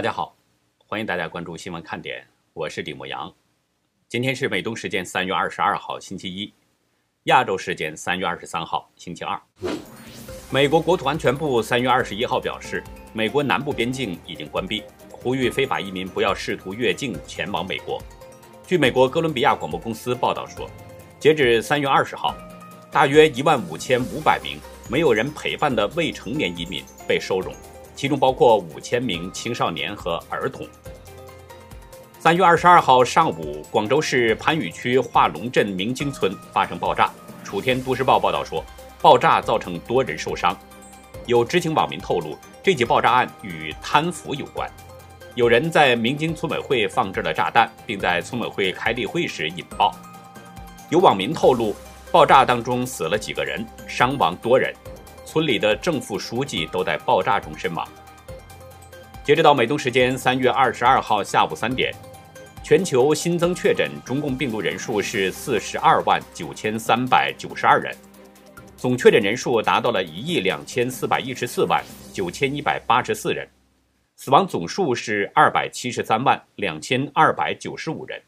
大家好，欢迎大家关注新闻看点，我是李牧阳。今天是美东时间三月二十二号星期一，亚洲时间三月二十三号星期二。美国国土安全部三月二十一号表示，美国南部边境已经关闭，呼吁非法移民不要试图越境前往美国。据美国哥伦比亚广播公司报道说，截至三月二十号，大约一万五千五百名没有人陪伴的未成年移民被收容。其中包括五千名青少年和儿童。三月二十二号上午，广州市番禺区化龙镇明经村发生爆炸。楚天都市报报道说，爆炸造成多人受伤。有知情网民透露，这起爆炸案与贪腐有关。有人在明经村委会放置了炸弹，并在村委会开例会时引爆。有网民透露，爆炸当中死了几个人，伤亡多人。村里的正副书记都在爆炸中身亡。截止到美东时间三月二十二号下午三点，全球新增确诊中共病毒人数是四十二万九千三百九十二人，总确诊人数达到了一亿两千四百一十四万九千一百八十四人，死亡总数是二百七十三万两千二百九十五人。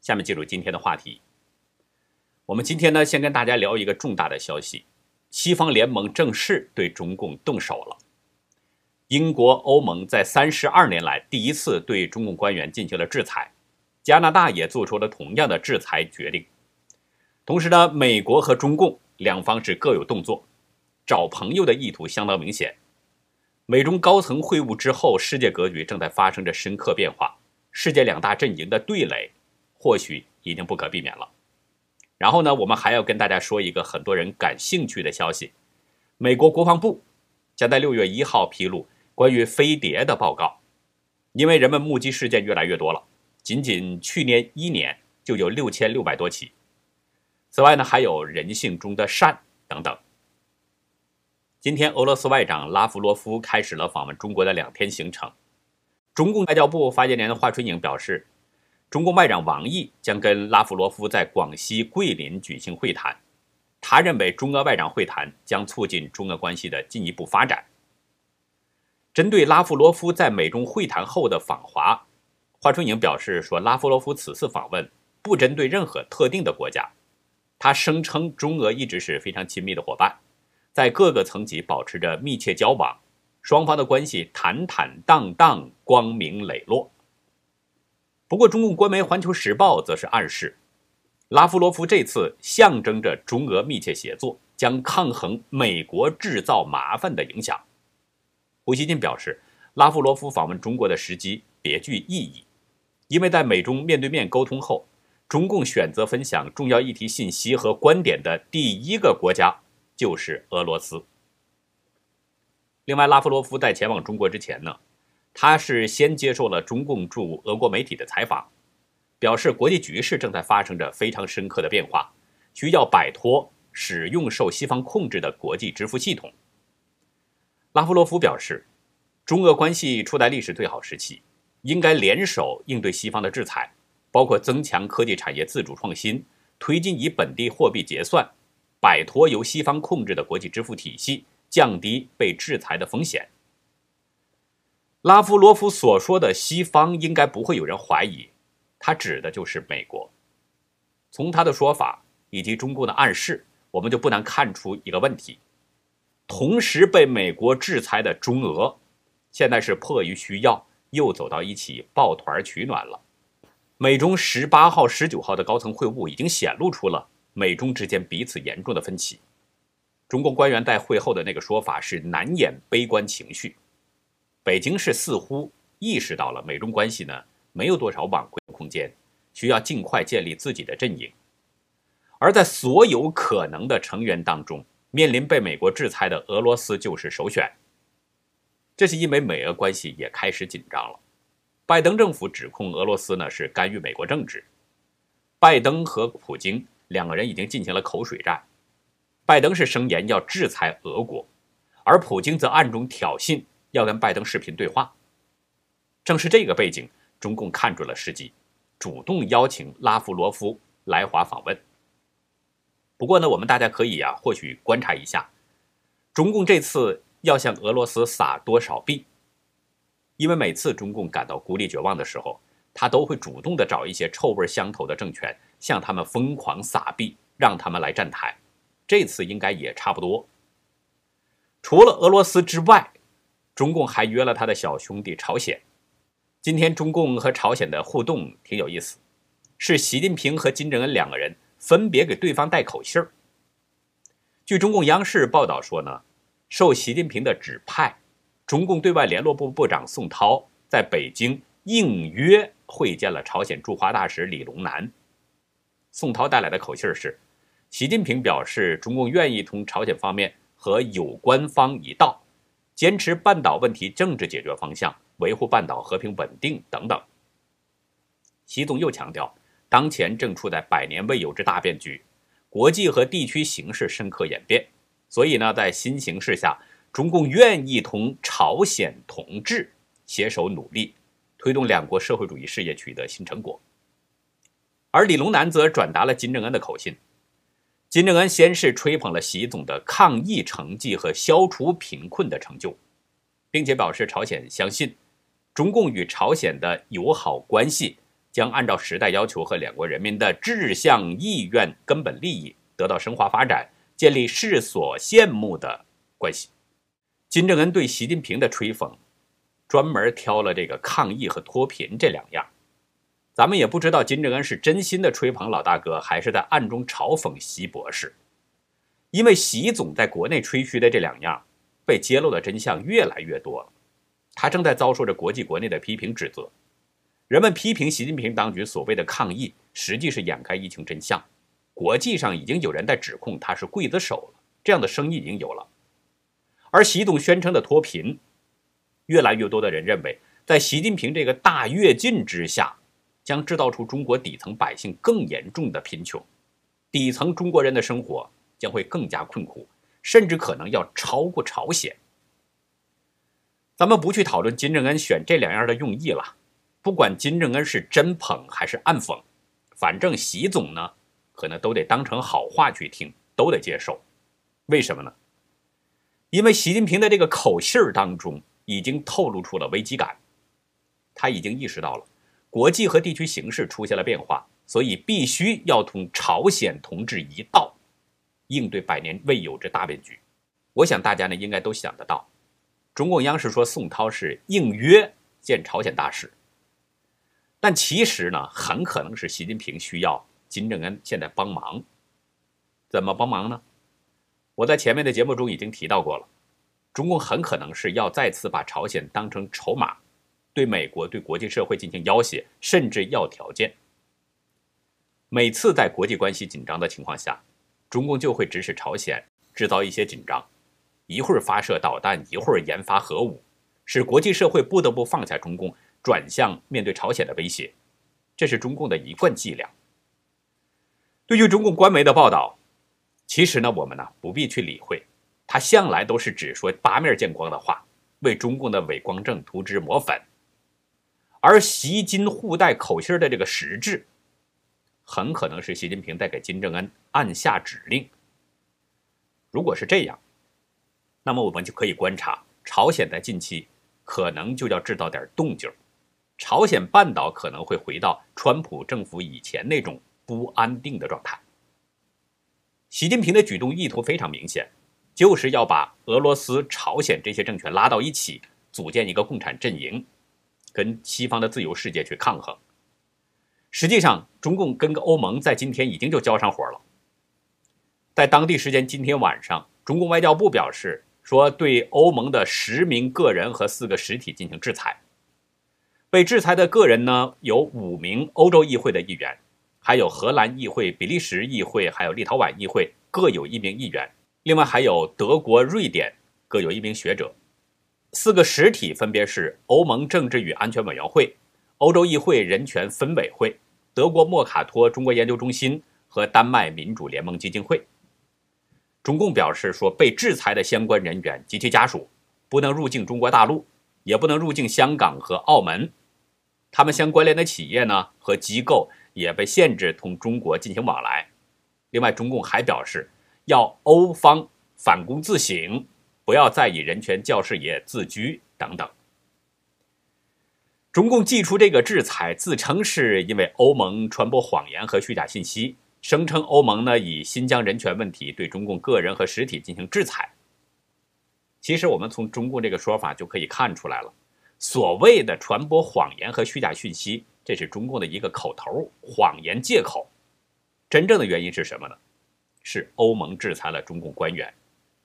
下面进入今天的话题，我们今天呢，先跟大家聊一个重大的消息。西方联盟正式对中共动手了。英国、欧盟在三十二年来第一次对中共官员进行了制裁，加拿大也做出了同样的制裁决定。同时呢，美国和中共两方是各有动作，找朋友的意图相当明显。美中高层会晤之后，世界格局正在发生着深刻变化，世界两大阵营的对垒或许已经不可避免了。然后呢，我们还要跟大家说一个很多人感兴趣的消息：美国国防部将在六月一号披露关于飞碟的报告。因为人们目击事件越来越多了，仅仅去年一年就有六千六百多起。此外呢，还有人性中的善等等。今天，俄罗斯外长拉夫罗夫开始了访问中国的两天行程。中共外交部发言人华春莹表示。中国外长王毅将跟拉夫罗夫在广西桂林举行会谈，他认为中俄外长会谈将促进中俄关系的进一步发展。针对拉夫罗夫在美中会谈后的访华，华春莹表示说，拉夫罗夫此次访问不针对任何特定的国家，他声称中俄一直是非常亲密的伙伴，在各个层级保持着密切交往，双方的关系坦坦荡荡、光明磊落。不过，中共官媒《环球时报》则是暗示，拉夫罗夫这次象征着中俄密切协作，将抗衡美国制造麻烦的影响。胡锡进表示，拉夫罗夫访问中国的时机别具意义，因为在美中面对面沟通后，中共选择分享重要议题信息和观点的第一个国家就是俄罗斯。另外，拉夫罗夫在前往中国之前呢？他是先接受了中共驻俄国媒体的采访，表示国际局势正在发生着非常深刻的变化，需要摆脱使用受西方控制的国际支付系统。拉夫罗夫表示，中俄关系处在历史最好时期，应该联手应对西方的制裁，包括增强科技产业自主创新，推进以本地货币结算，摆脱由西方控制的国际支付体系，降低被制裁的风险。拉夫罗夫所说的西方应该不会有人怀疑，他指的就是美国。从他的说法以及中共的暗示，我们就不难看出一个问题：同时被美国制裁的中俄，现在是迫于需要又走到一起抱团取暖了。美中十八号、十九号的高层会晤已经显露出了美中之间彼此严重的分歧。中共官员在会后的那个说法是难掩悲观情绪。北京市似乎意识到了美中关系呢没有多少挽回空间，需要尽快建立自己的阵营。而在所有可能的成员当中，面临被美国制裁的俄罗斯就是首选。这是因为美俄关系也开始紧张了。拜登政府指控俄罗斯呢是干预美国政治，拜登和普京两个人已经进行了口水战。拜登是声言要制裁俄国，而普京则暗中挑衅。要跟拜登视频对话，正是这个背景，中共看准了时机，主动邀请拉夫罗夫来华访问。不过呢，我们大家可以啊，或许观察一下，中共这次要向俄罗斯撒多少币？因为每次中共感到孤立绝望的时候，他都会主动的找一些臭味相投的政权，向他们疯狂撒币，让他们来站台。这次应该也差不多。除了俄罗斯之外，中共还约了他的小兄弟朝鲜。今天中共和朝鲜的互动挺有意思，是习近平和金正恩两个人分别给对方带口信儿。据中共央视报道说呢，受习近平的指派，中共对外联络部部长宋涛在北京应约会见了朝鲜驻华大使李龙南。宋涛带来的口信儿是：习近平表示，中共愿意同朝鲜方面和有关方一道，坚持半岛问题政治解决方向，维护半岛和平稳定等等。习总又强调，当前正处在百年未有之大变局。国际和地区形势深刻演变，所以呢，在新形势下，中共愿意同朝鲜同志携手努力，推动两国社会主义事业取得新成果。而李龙南则转达了金正恩的口信。金正恩先是吹捧了习总的抗疫成绩和消除贫困的成就，并且表示朝鲜相信，中共与朝鲜的友好关系。将按照时代要求和两国人民的志向意愿、根本利益得到深化发展，建立世所羡慕的关系。金正恩对习近平的吹捧，专门挑了这个抗疫和脱贫这两样。咱们也不知道金正恩是真心的吹捧老大哥，还是在暗中嘲讽习博士。因为习总在国内吹嘘的这两样，被揭露的真相越来越多了，他正在遭受着国际国内的批评指责。人们批评习近平当局所谓的抗疫，实际是掩盖疫情真相。国际上已经有人在指控他是刽子手了，这样的声音已经有了。而习总宣称的脱贫，越来越多的人认为，在习近平这个大跃进之下，将制造出中国底层百姓更严重的贫穷，底层中国人的生活将会更加困苦，甚至可能要超过朝鲜。咱们不去讨论金正恩选这两样的用意了。不管金正恩是真捧还是暗讽，反正习总呢，可能都得当成好话去听，都得接受。为什么呢？因为习近平的这个口信儿当中已经透露出了危机感，他已经意识到了国际和地区形势出现了变化，所以必须要同朝鲜同志一道，应对百年未有之大变局。我想大家呢应该都想得到，中共央视说宋涛是应约见朝鲜大使。但其实呢，很可能是习近平需要金正恩现在帮忙。怎么帮忙呢？我在前面的节目中已经提到过了，中共很可能是要再次把朝鲜当成筹码，对美国、对国际社会进行要挟，甚至要条件。每次在国际关系紧张的情况下，中共就会指使朝鲜制造一些紧张，一会儿发射导弹，一会儿研发核武，使国际社会不得不放下中共。转向面对朝鲜的威胁，这是中共的一贯伎俩。对于中共官媒的报道，其实呢，我们呢不必去理会，他向来都是只说八面见光的话，为中共的伪光正涂脂抹粉。而习金互带口信的这个实质，很可能是习近平在给金正恩按下指令。如果是这样，那么我们就可以观察，朝鲜在近期可能就要制造点动静。朝鲜半岛可能会回到川普政府以前那种不安定的状态。习近平的举动意图非常明显，就是要把俄罗斯、朝鲜这些政权拉到一起，组建一个共产阵营，跟西方的自由世界去抗衡。实际上，中共跟欧盟在今天已经就交上火了。在当地时间今天晚上，中共外交部表示说，对欧盟的十名个人和四个实体进行制裁。被制裁的个人呢，有五名欧洲议会的议员，还有荷兰议会、比利时议会，还有立陶宛议会各有一名议员，另外还有德国、瑞典各有一名学者。四个实体分别是欧盟政治与安全委员会、欧洲议会人权分委会、德国莫卡托中国研究中心和丹麦民主联盟基金会。中共表示说，被制裁的相关人员及其家属不能入境中国大陆，也不能入境香港和澳门。他们相关联的企业呢和机构也被限制同中国进行往来。另外，中共还表示要欧方反躬自省，不要再以人权教师爷自居等等。中共祭出这个制裁，自称是因为欧盟传播谎言和虚假信息，声称欧盟呢以新疆人权问题对中共个人和实体进行制裁。其实我们从中共这个说法就可以看出来了，所谓的传播谎言和虚假讯息，这是中共的一个口头谎言借口。真正的原因是什么呢？是欧盟制裁了中共官员，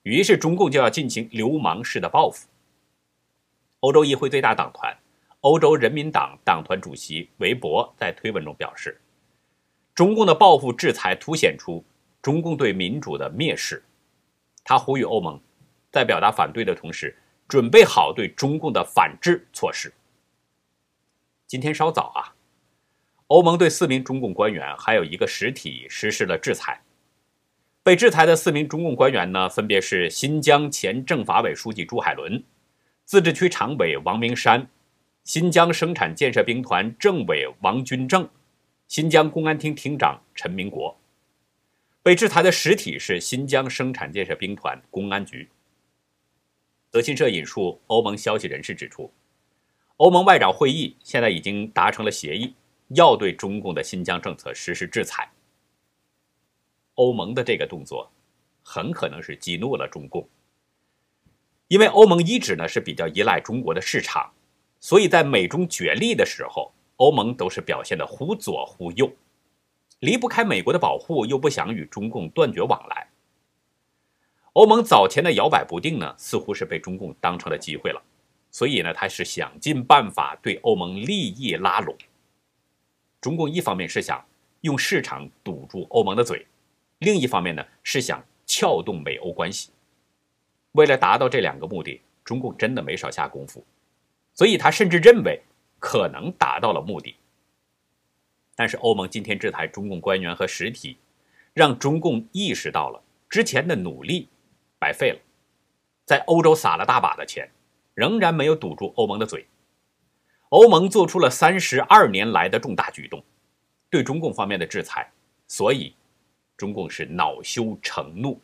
于是中共就要进行流氓式的报复。欧洲议会最大党团欧洲人民党党团主席韦伯在推文中表示，中共的报复制裁凸显出中共对民主的蔑视。他呼吁欧盟在表达反对的同时，准备好对中共的反制措施。今天稍早啊，欧盟对四名中共官员还有一个实体实施了制裁。被制裁的四名中共官员呢，分别是新疆前政法委书记朱海伦。自治区常委王明山、新疆生产建设兵团政委王军政、新疆公安厅厅长陈明国，被制裁的实体是新疆生产建设兵团公安局。德新社引述欧盟消息人士指出，欧盟外长会议现在已经达成了协议，要对中共的新疆政策实施制裁。欧盟的这个动作，很可能是激怒了中共。因为欧盟一直呢是比较依赖中国的市场，所以在美中角力的时候，欧盟都是表现的忽左忽右，离不开美国的保护，又不想与中共断绝往来。欧盟早前的摇摆不定呢，似乎是被中共当成了机会了，所以呢，他是想尽办法对欧盟利益拉拢。中共一方面是想用市场堵住欧盟的嘴，另一方面呢是想撬动美欧关系。为了达到这两个目的，中共真的没少下功夫，所以他甚至认为可能达到了目的。但是欧盟今天制裁中共官员和实体，让中共意识到了之前的努力白费了，在欧洲撒了大把的钱，仍然没有堵住欧盟的嘴。欧盟做出了三十二年来的重大举动，对中共方面的制裁，所以中共是恼羞成怒，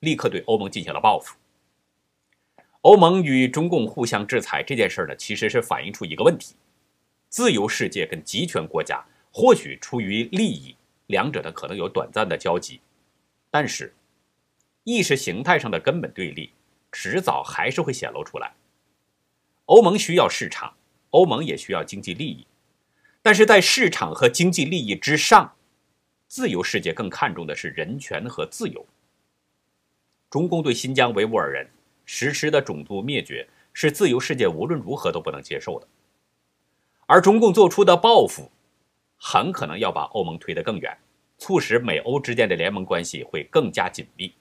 立刻对欧盟进行了报复。欧盟与中共互相制裁这件事呢，其实是反映出一个问题：自由世界跟集权国家或许出于利益，两者呢可能有短暂的交集，但是意识形态上的根本对立，迟早还是会显露出来。欧盟需要市场，欧盟也需要经济利益，但是在市场和经济利益之上，自由世界更看重的是人权和自由。中共对新疆维吾尔人。实施的种族灭绝是自由世界无论如何都不能接受的，而中共做出的报复，很可能要把欧盟推得更远，促使美欧之间的联盟关系会更加紧密。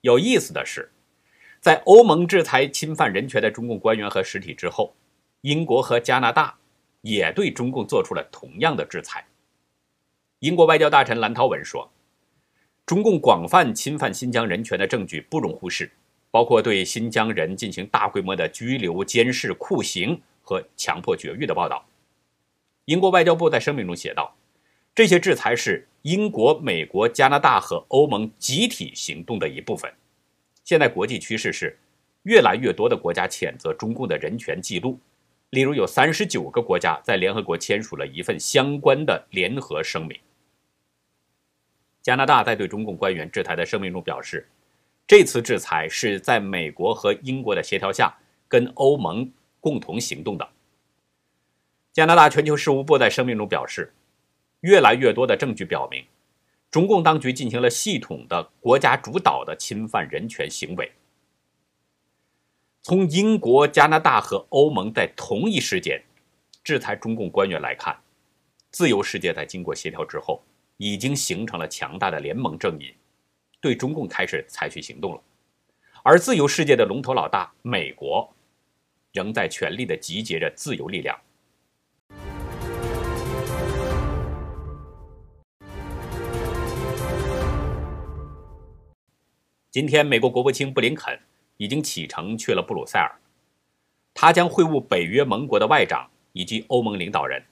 有意思的是，在欧盟制裁侵犯人权的中共官员和实体之后，英国和加拿大也对中共做出了同样的制裁。英国外交大臣兰涛文说：“中共广泛侵犯新疆人权的证据不容忽视。”包括对新疆人进行大规模的拘留、监视、酷刑和强迫绝育的报道。英国外交部在声明中写道：“这些制裁是英国、美国、加拿大和欧盟集体行动的一部分。现在国际趋势是，越来越多的国家谴责中共的人权记录，例如有三十九个国家在联合国签署了一份相关的联合声明。”加拿大在对中共官员制裁的声明中表示。这次制裁是在美国和英国的协调下，跟欧盟共同行动的。加拿大全球事务部在声明中表示，越来越多的证据表明，中共当局进行了系统的国家主导的侵犯人权行为。从英国、加拿大和欧盟在同一时间制裁中共官员来看，自由世界在经过协调之后，已经形成了强大的联盟阵营。对中共开始采取行动了，而自由世界的龙头老大美国，仍在全力的集结着自由力量。今天，美国国务卿布林肯已经启程去了布鲁塞尔，他将会晤北约盟国的外长以及欧盟领导人，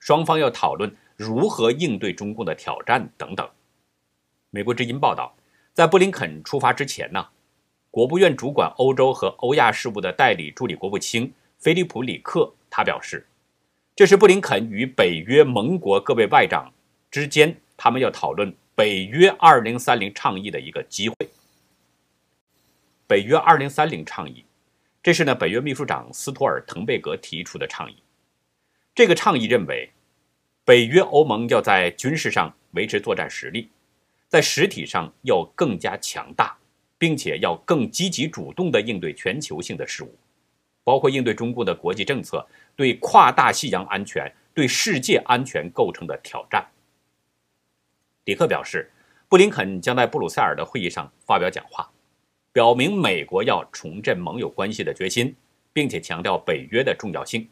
双方要讨论如何应对中共的挑战等等。美国之音报道。在布林肯出发之前呢，国务院主管欧洲和欧亚事务的代理助理国务卿菲利普·里克，他表示，这是布林肯与北约盟国各位外长之间，他们要讨论北约二零三零倡议的一个机会。北约二零三零倡议，这是呢北约秘书长斯托尔滕贝格提出的倡议。这个倡议认为，北约欧盟要在军事上维持作战实力，在实体上要更加强大，并且要更积极主动地应对全球性的事务，包括应对中共的国际政策对跨大西洋安全、对世界安全构成的挑战。李克表示，布林肯将在布鲁塞尔的会议上发表讲话。表明美国要重振盟友关系的决心，并且强调北约的重要性。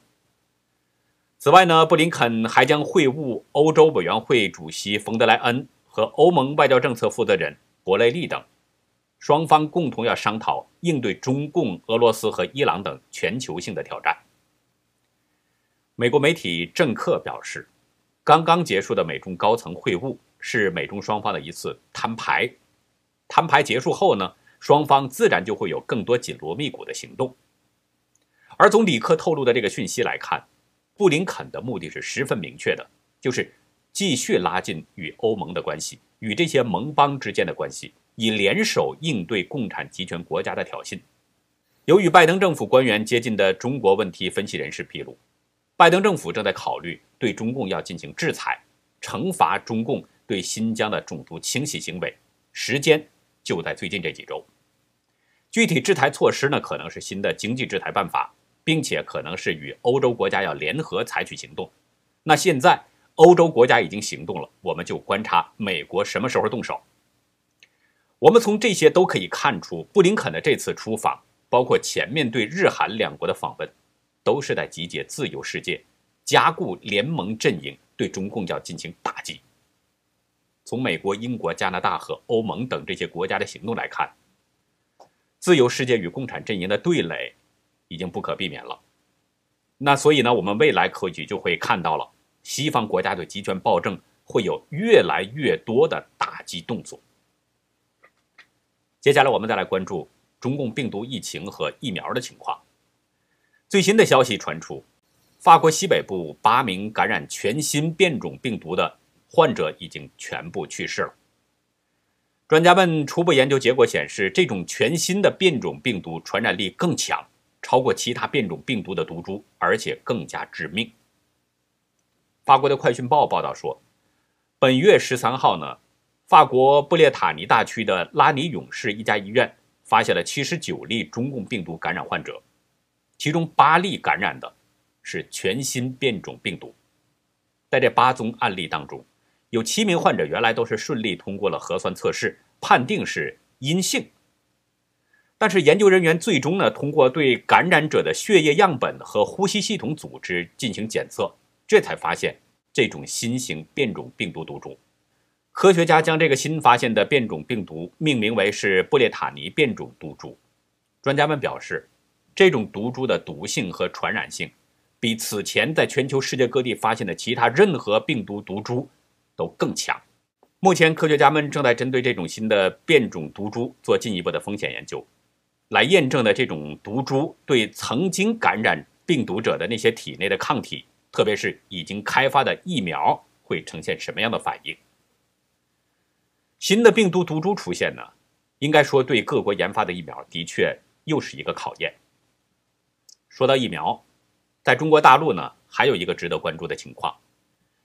此外呢，布林肯还将会晤欧洲委员会主席冯德莱恩和欧盟外交政策负责人博雷利等，双方共同要商讨应对中共、俄罗斯和伊朗等全球性的挑战。美国媒体政客表示，刚刚结束的美中高层会晤是美中双方的一次摊牌。摊牌结束后呢？双方自然就会有更多紧锣密鼓的行动。而从李克透露的这个讯息来看，布林肯的目的是十分明确的，就是继续拉近与欧盟的关系，与这些盟邦之间的关系，以联手应对共产集权国家的挑衅。由于拜登政府官员接近的中国问题分析人士披露，拜登政府正在考虑对中共要进行制裁，惩罚中共对新疆的种族清洗行为，时间就在最近这几周。具体制裁措施呢，可能是新的经济制裁办法，并且可能是与欧洲国家要联合采取行动。那现在欧洲国家已经行动了，我们就观察美国什么时候动手。我们从这些都可以看出，布林肯的这次出访，包括前面对日韩两国的访问，都是在集结自由世界，加固联盟阵营，对中共要进行打击。从美国、英国、加拿大和欧盟等这些国家的行动来看。自由世界与共产阵营的对垒已经不可避免了，那所以呢，我们未来科举就会看到了西方国家对集权暴政会有越来越多的打击动作。接下来我们再来关注中共病毒疫情和疫苗的情况。最新的消息传出，法国西北部八名感染全新变种病毒的患者已经全部去世了。专家们初步研究结果显示，这种全新的变种病毒传染力更强，超过其他变种病毒的毒株，而且更加致命。法国的《快讯报》报道说，本月十三号呢，法国布列塔尼大区的拉尼永市一家医院发现了七十九例中共病毒感染患者，其中八例感染的是全新变种病毒。在这八宗案例当中，有七名患者原来都是顺利通过了核酸测试，判定是阴性。但是研究人员最终呢，通过对感染者的血液样本和呼吸系统组织进行检测，这才发现这种新型变种病毒毒株。科学家将这个新发现的变种病毒命名为是布列塔尼变种毒株。专家们表示，这种毒株的毒性和传染性，比此前在全球世界各地发现的其他任何病毒毒株。都更强。目前，科学家们正在针对这种新的变种毒株做进一步的风险研究，来验证的这种毒株对曾经感染病毒者的那些体内的抗体，特别是已经开发的疫苗会呈现什么样的反应。新的病毒毒株出现呢，应该说对各国研发的疫苗的确又是一个考验。说到疫苗，在中国大陆呢，还有一个值得关注的情况。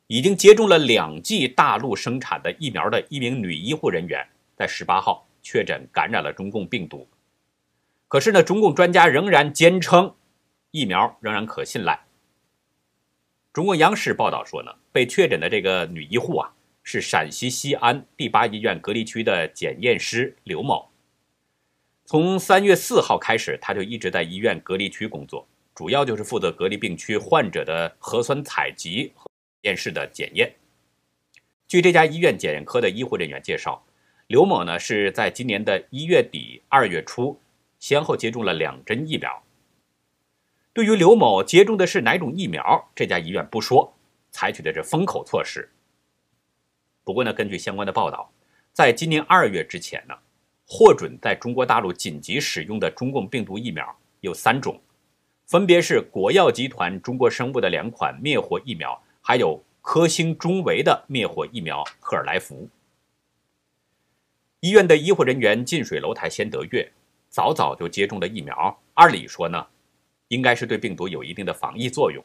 已经接种了两剂大陆生产的疫苗的一名女医护人员，在十八号确诊感染了中共病毒。可是呢，中共专家仍然坚称疫苗仍然可信赖。中国央视报道说呢，被确诊的这个女医护啊，是陕西西安第八医院隔离区的检验师刘某。从三月四号开始，他就一直在医院隔离区工作，主要就是负责隔离病区患者的核酸采集和。验室的检验。据这家医院检验科的医护人员介绍，刘某呢是在今年的一月底、二月初，先后接种了两针疫苗。对于刘某接种的是哪种疫苗，这家医院不说，采取的是封口措施。不过呢，根据相关的报道，在今年二月之前呢，获准在中国大陆紧急使用的中共病毒疫苗有三种，分别是国药集团、中国生物的两款灭活疫苗，还有科兴中维的灭活疫苗赫尔来福。医院的医护人员近水楼台先得月，早早就接种了疫苗，按理说呢，应该是对病毒有一定的防疫作用。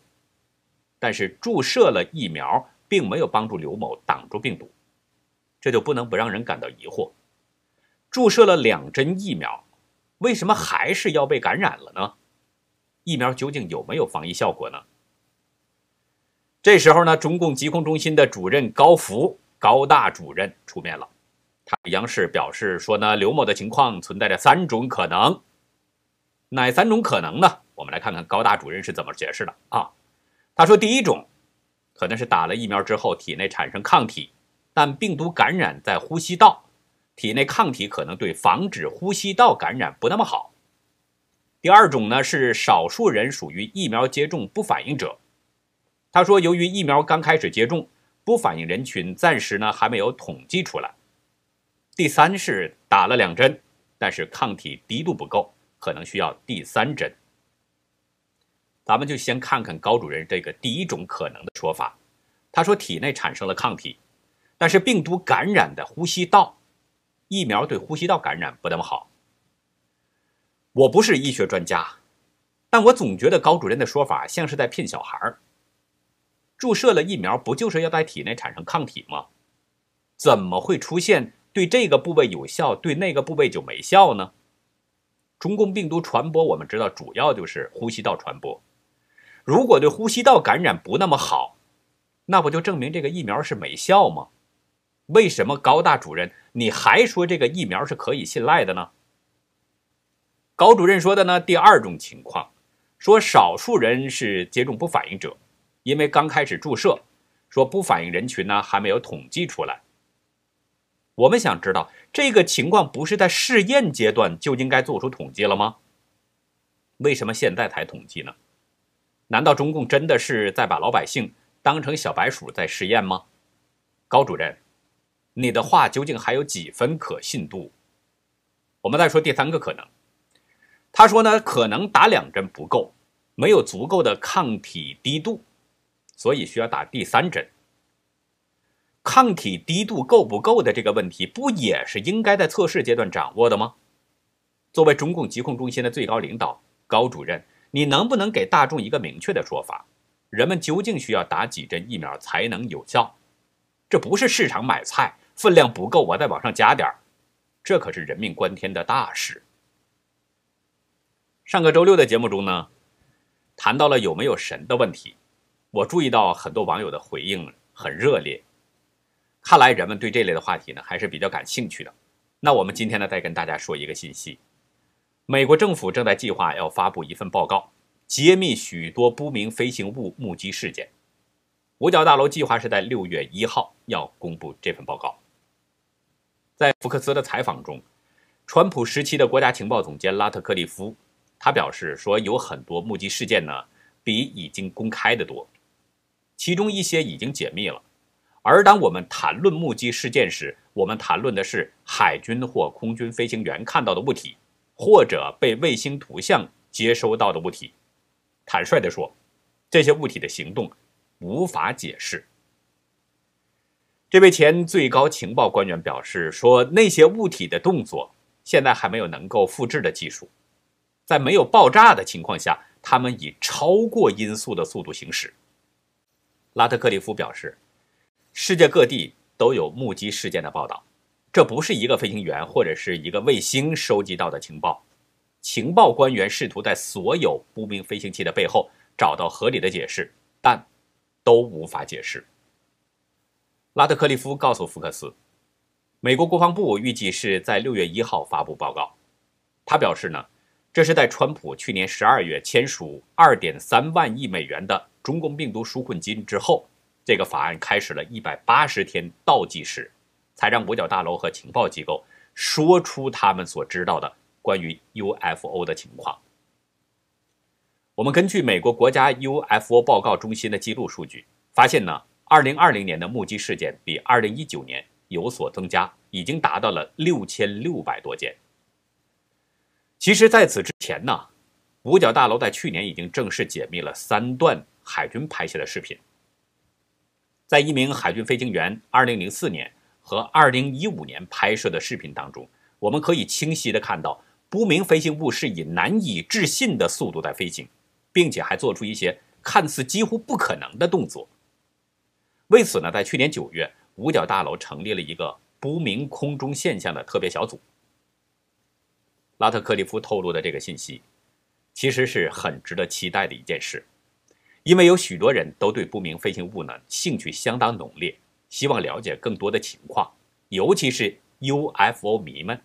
但是注射了疫苗，并没有帮助刘某挡住病毒，这就不能不让人感到疑惑。注射了两针疫苗，为什么还是要被感染了呢？疫苗究竟有没有防疫效果呢？这时候呢，中共疾控中心的主任高福高大主任出面了，央视表示说呢，刘某的情况存在着三种可能，哪三种可能呢？我们来看看高大主任是怎么解释的啊。他说，第一种可能是打了疫苗之后体内产生抗体，但病毒感染在呼吸道。体内抗体可能对防止呼吸道感染不那么好。第二种呢是少数人属于疫苗接种不反应者。他说，由于疫苗刚开始接种，不反应人群暂时呢还没有统计出来。第三是打了两针，但是抗体低度不够，可能需要第三针。咱们就先看看高主任这个第一种可能的说法。他说，体内产生了抗体，但是病毒感染的呼吸道。疫苗对呼吸道感染不那么好。我不是医学专家，但我总觉得高主任的说法像是在骗小孩儿。注射了疫苗不就是要在体内产生抗体吗？怎么会出现对这个部位有效，对那个部位就没效呢？中共病毒传播，我们知道主要就是呼吸道传播。如果对呼吸道感染不那么好，那不就证明这个疫苗是没效吗？为什么高大主任你还说这个疫苗是可以信赖的呢？高主任说的呢，第二种情况，说少数人是接种不反应者，因为刚开始注射，说不反应人群呢还没有统计出来。我们想知道这个情况不是在试验阶段就应该做出统计了吗？为什么现在才统计呢？难道中共真的是在把老百姓当成小白鼠在试验吗？高主任。你的话究竟还有几分可信度？我们再说第三个可能，他说呢，可能打两针不够，没有足够的抗体低度，所以需要打第三针。抗体低度够不够的这个问题，不也是应该在测试阶段掌握的吗？作为中共疾控中心的最高领导，高主任，你能不能给大众一个明确的说法？人们究竟需要打几针疫苗才能有效？这不是市场买菜。分量不够，我再往上加点儿这可是人命关天的大事。上个周六的节目中呢，谈到了有没有神的问题，我注意到很多网友的回应很热烈，看来人们对这类的话题呢还是比较感兴趣的。那我们今天呢再跟大家说一个信息：美国政府正在计划要发布一份报告，揭秘许多不明飞行物目击事件。五角大楼计划是在六月一号要公布这份报告。在福克斯的采访中，川普时期的国家情报总监拉特克利夫，他表示说，有很多目击事件呢，比已经公开的多，其中一些已经解密了。而当我们谈论目击事件时，我们谈论的是海军或空军飞行员看到的物体，或者被卫星图像接收到的物体。坦率地说，这些物体的行动无法解释。这位前最高情报官员表示说：“那些物体的动作现在还没有能够复制的技术，在没有爆炸的情况下，他们以超过音速的速度行驶。”拉特克里夫表示：“世界各地都有目击事件的报道，这不是一个飞行员或者是一个卫星收集到的情报。情报官员试图在所有不明飞行器的背后找到合理的解释，但都无法解释。”拉特克利夫告诉福克斯，美国国防部预计是在六月一号发布报告。他表示呢，这是在川普去年十二月签署二点三万亿美元的中共病毒纾困金之后，这个法案开始了一百八十天倒计时，才让五角大楼和情报机构说出他们所知道的关于 UFO 的情况。我们根据美国国家 UFO 报告中心的记录数据发现呢。二零二零年的目击事件比二零一九年有所增加，已经达到了六千六百多件。其实，在此之前呢，五角大楼在去年已经正式解密了三段海军拍摄的视频。在一名海军飞行员2004年和2015年拍摄的视频当中，我们可以清晰的看到，不明飞行物是以难以置信的速度在飞行，并且还做出一些看似几乎不可能的动作。为此呢，在去年九月，五角大楼成立了一个不明空中现象的特别小组。拉特克利夫透露的这个信息。其实是很值得期待的一件事，因为有许多人都对不明飞行物呢兴趣相当浓烈，希望了解更多的情况，尤其是 UFO 迷们。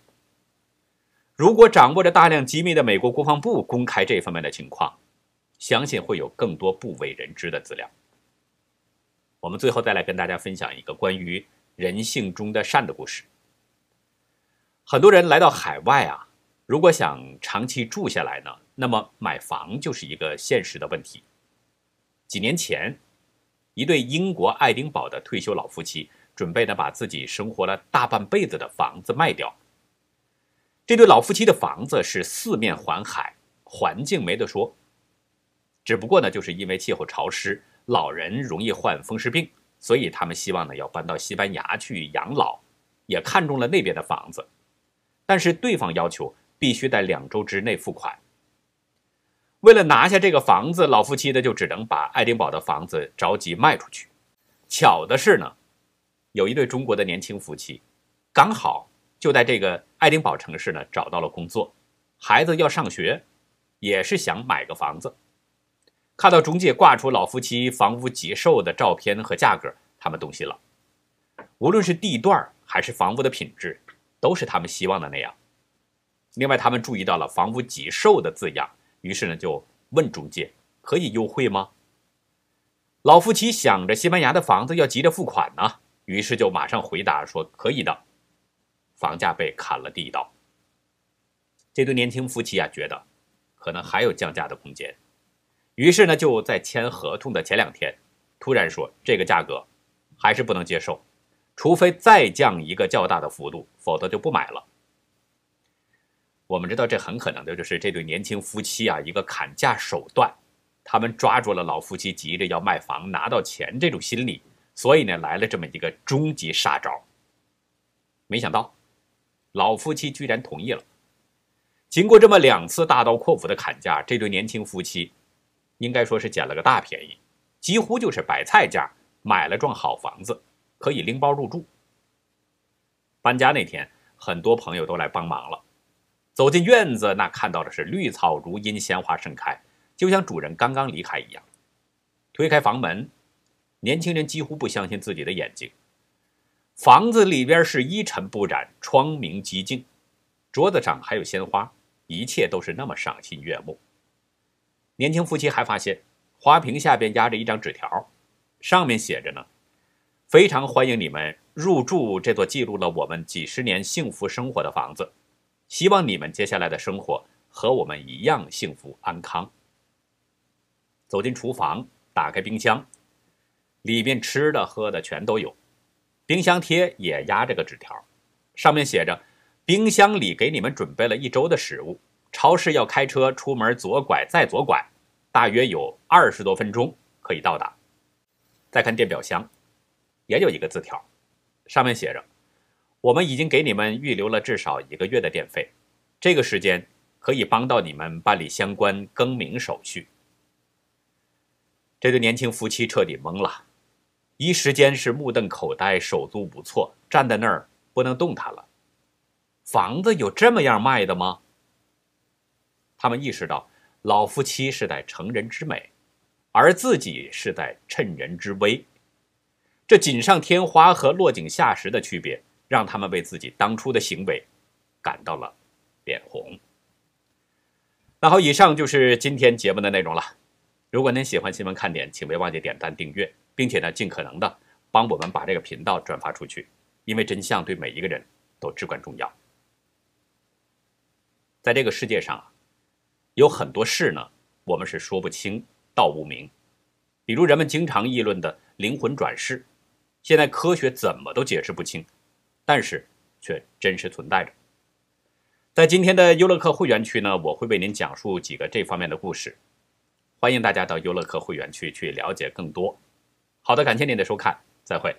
如果掌握着大量机密的美国国防部公开这方面的情况，相信会有更多不为人知的资料。我们最后再来跟大家分享一个关于人性中的善的故事。很多人来到海外啊，如果想长期住下来呢？那么买房就是一个现实的问题。几年前，一对英国爱丁堡的退休老夫妻准备呢把自己生活了大半辈子的房子卖掉。这对老夫妻的房子是四面环海，环境没得说。只不过呢，就是因为气候潮湿，老人容易患风湿病，所以他们希望呢要搬到西班牙去养老，也看中了那边的房子。但是对方要求必须在两周之内付款。为了拿下这个房子，老夫妻呢就只能把爱丁堡的房子着急卖出去。巧的是呢，有一对中国的年轻夫妻，刚好就在这个爱丁堡城市呢找到了工作，孩子要上学，也是想买个房子。看到中介挂出老夫妻房屋急售的照片和价格，他们动心了。无论是地段还是房屋的品质，都是他们希望的那样。另外，他们注意到了“房屋急售”的字样。于是呢，就问中介可以优惠吗？老夫妻想着西班牙的房子要急着付款呢，于是就马上回答说可以的。房价被砍了第一刀。这对年轻夫妻啊，觉得可能还有降价的空间，于是呢，就在签合同的前两天，突然说这个价格还是不能接受，除非再降一个较大的幅度，否则就不买了。我们知道，这很可能的就是这对年轻夫妻啊一个砍价手段，他们抓住了老夫妻急着要卖房拿到钱这种心理，所以呢来了这么一个终极杀招。没想到，老夫妻居然同意了。经过这么两次大刀阔斧的砍价，这对年轻夫妻应该说是捡了个大便宜，几乎就是白菜价买了幢好房子，可以拎包入住。搬家那天，很多朋友都来帮忙了。走进院子，那看到的是绿草如茵，鲜花盛开，就像主人刚刚离开一样。推开房门，年轻人几乎不相信自己的眼睛。房子里边是一尘不染，窗明几净，桌子上还有鲜花，一切都是那么赏心悦目。年轻夫妻还发现，花瓶下边压着一张纸条，上面写着呢：“非常欢迎你们入住这座记录了我们几十年幸福生活的房子。”希望你们接下来的生活和我们一样幸福安康。走进厨房，打开冰箱，里面吃的喝的全都有。冰箱贴也压着个纸条，上面写着：“冰箱里给你们准备了一周的食物。超市要开车出门，左拐再左拐，大约有二十多分钟可以到达。”再看电表箱，也有一个字条，上面写着。我们已经给你们预留了至少一个月的电费，这个时间可以帮到你们办理相关更名手续。这对年轻夫妻彻底懵了，一时间是目瞪口呆、手足无措，站在那儿不能动弹了。房子有这么样卖的吗？他们意识到，老夫妻是在成人之美，而自己是在趁人之危。这锦上添花和落井下石的区别。让他们为自己当初的行为感到了脸红。那好，以上就是今天节目的内容了。如果您喜欢新闻看点，请别忘记点赞、订阅，并且呢，尽可能的帮我们把这个频道转发出去，因为真相对每一个人都至关重要。在这个世界上啊，有很多事呢，我们是说不清道不明。比如人们经常议论的灵魂转世，现在科学怎么都解释不清。但是，却真实存在着。在今天的优乐客会员区呢，我会为您讲述几个这方面的故事，欢迎大家到优乐客会员区去了解更多。好的，感谢您的收看，再会。